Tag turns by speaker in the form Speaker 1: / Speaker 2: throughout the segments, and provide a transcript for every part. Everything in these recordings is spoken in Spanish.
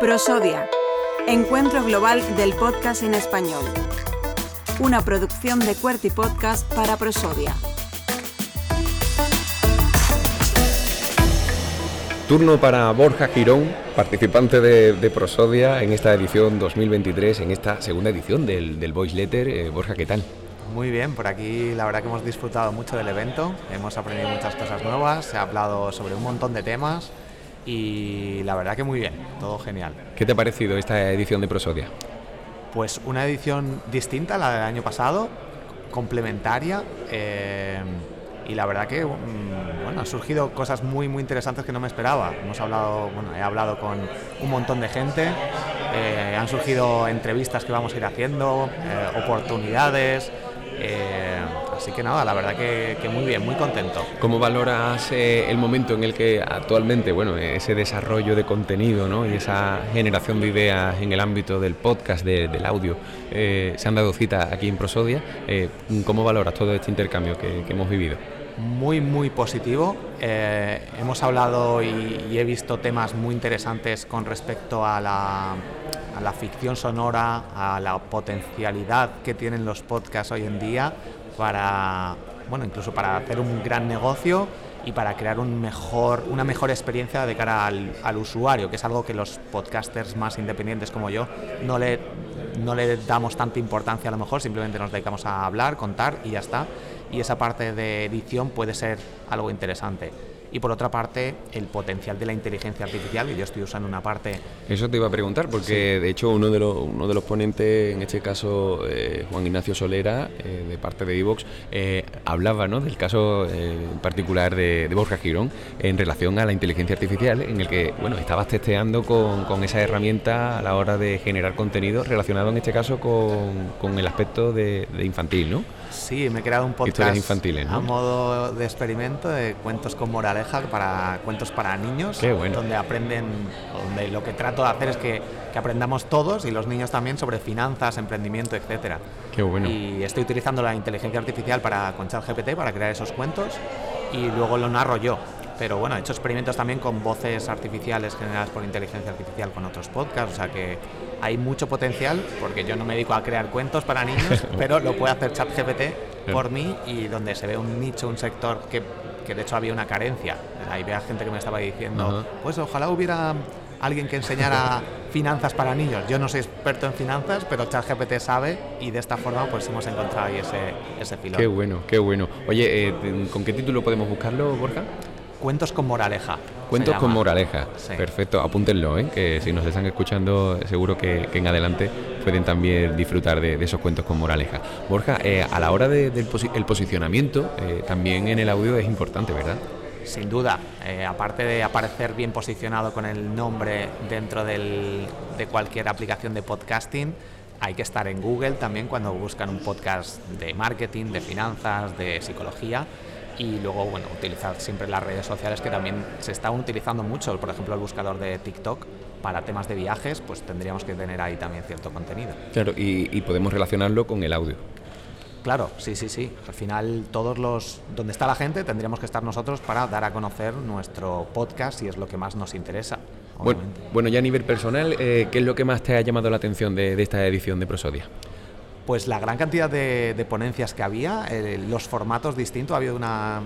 Speaker 1: Prosodia, Encuentro Global del Podcast en Español. Una producción de QWERTY Podcast para Prosodia.
Speaker 2: Turno para Borja Girón, participante de, Prosodia en esta edición 2023, en esta segunda edición del, Voice Letter. Eh, Borja, ¿qué tal?
Speaker 3: Muy bien, por aquí la verdad que hemos disfrutado mucho del evento, hemos aprendido muchas cosas nuevas, se ha hablado sobre un montón de temas y la verdad que muy bien, todo genial.
Speaker 2: ¿Qué te ha parecido esta edición de Prosodia?
Speaker 3: Pues una edición distinta a la del año pasado, complementaria eh, y la verdad que mm, bueno, han surgido cosas muy muy interesantes que no me esperaba. Hemos hablado, bueno, he hablado con un montón de gente, eh, han surgido entrevistas que vamos a ir haciendo, eh, oportunidades. Así que nada, la verdad que, muy bien, muy contento.
Speaker 2: ¿Cómo valoras eh, el momento en el que actualmente, bueno, ese desarrollo de contenido ¿no? y esa generación de ideas en el ámbito del podcast, del audio, eh, se han dado cita aquí en Prosodia? Eh, ¿Cómo valoras todo este intercambio que, hemos vivido?
Speaker 3: Muy, muy positivo. hemos hablado y, he visto temas muy interesantes con respecto a la, a la ficción sonora, a la potencialidad que tienen los podcasts hoy en día para, bueno, incluso para hacer un gran negocio y para crear un mejor, una mejor experiencia de cara al, usuario, que es algo que los podcasters más independientes como yo no le, no le damos tanta importancia a lo mejor, simplemente nos dedicamos a hablar, contar y ya está. Y esa parte de edición puede ser algo interesante y por otra parte el potencial de la inteligencia artificial, y yo estoy usando una parte...
Speaker 2: Eso te iba a preguntar, porque de hecho uno de, los, uno de los ponentes, en este caso eh, Juan Ignacio Solera, eh, de parte de Evox, eh, hablaba ¿no? del caso en particular de, Borja Girón en relación a la inteligencia artificial, en el que bueno, estabas testeando con, con esa herramienta a la hora de generar contenido relacionado en este caso con, con el aspecto de, de infantil, ¿no?
Speaker 3: Sí, me he creado un podcast infantiles, a modo de experimento de cuentos con moraleja para cuentos para niños, donde aprenden, donde lo que trato de hacer es que, que, aprendamos todos y los niños también sobre finanzas, emprendimiento, etcétera.
Speaker 2: Qué bueno.
Speaker 3: Y estoy utilizando la inteligencia artificial para con ChatGPT para crear esos cuentos y luego lo narro yo pero bueno, he hecho experimentos también con voces artificiales generadas por inteligencia artificial con otros podcasts, o sea que hay mucho potencial, porque yo no me dedico a crear cuentos para niños, pero lo puede hacer ChatGPT por mí y donde se ve un nicho, un sector que, que de hecho había una carencia. Ahí había gente que me estaba diciendo, pues ojalá hubiera alguien que enseñara finanzas para niños. Yo no soy experto en finanzas, pero ChatGPT sabe y de esta forma pues hemos encontrado ahí ese, ese filón.
Speaker 2: Qué bueno, qué bueno. Oye, eh, ¿con qué título podemos buscarlo, Borja?
Speaker 3: Cuentos con moraleja.
Speaker 2: Cuentos con moraleja. Perfecto, apúntenlo, ¿eh? que si nos están escuchando seguro que, en adelante pueden también disfrutar de, esos cuentos con moraleja. Borja, eh, a la hora del el posicionamiento, eh, también en el audio es importante, ¿verdad?
Speaker 3: Sin duda, aparte de aparecer bien posicionado con el nombre dentro de cualquier aplicación de podcasting, hay que estar en Google también cuando buscan un podcast de marketing, de finanzas, de psicología y luego, bueno, utilizar siempre las redes sociales que también se están utilizando mucho, por ejemplo, el buscador de TikTok para temas de viajes, pues tendríamos que tener ahí también cierto contenido.
Speaker 2: Claro, y, podemos relacionarlo con el audio.
Speaker 3: Claro, sí, sí, sí. Al final, todos los. donde está la gente, tendríamos que estar nosotros para dar a conocer nuestro podcast y es lo que más nos interesa.
Speaker 2: Bueno, bueno, ya a nivel personal, eh, ¿qué es lo que más te ha llamado la atención de, de esta edición de Prosodia?
Speaker 3: Pues la gran cantidad de, ponencias que había, eh, los formatos distintos, ha habido una,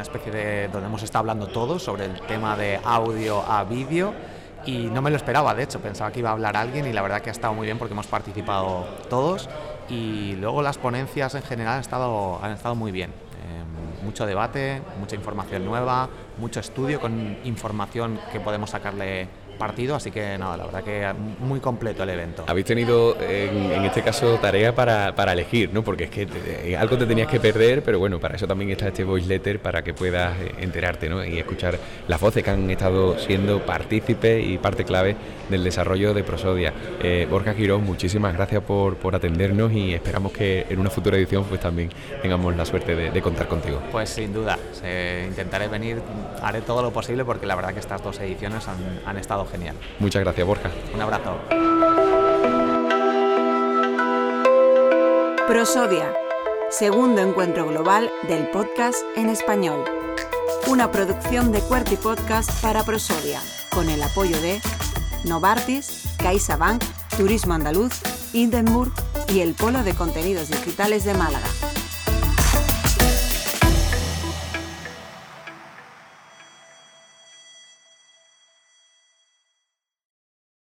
Speaker 3: especie de donde hemos estado hablando todos sobre el tema de audio a vídeo y no me lo esperaba, de hecho, pensaba que iba a hablar alguien y la verdad que ha estado muy bien porque hemos participado todos y luego las ponencias en general han estado, han estado muy bien. Eh, mucho debate, mucha información nueva, mucho estudio con información que podemos sacarle partido, así que nada, la verdad que muy completo el evento.
Speaker 2: Habéis tenido en, este caso tarea para, para, elegir, ¿no? Porque es que eh, algo te tenías que perder, pero bueno, para eso también está este voice letter para que puedas eh, enterarte, ¿no? Y escuchar las voces que han estado siendo partícipes y parte clave del desarrollo de Prosodia. Eh, Borja Girón, muchísimas gracias por, por, atendernos y esperamos que en una futura edición pues también tengamos la suerte de, contar contigo.
Speaker 3: Pues sin duda, intentaré venir, haré todo lo posible porque la verdad que estas dos ediciones han, han estado genial.
Speaker 2: Muchas gracias, Borja.
Speaker 3: Un abrazo.
Speaker 1: Prosodia, segundo encuentro global del podcast en español. una producción de Cuerti Podcast para Prosodia, con el apoyo de Novartis, CaixaBank, Turismo Andaluz, Hindenburg y el Polo de Contenidos Digitales de Málaga.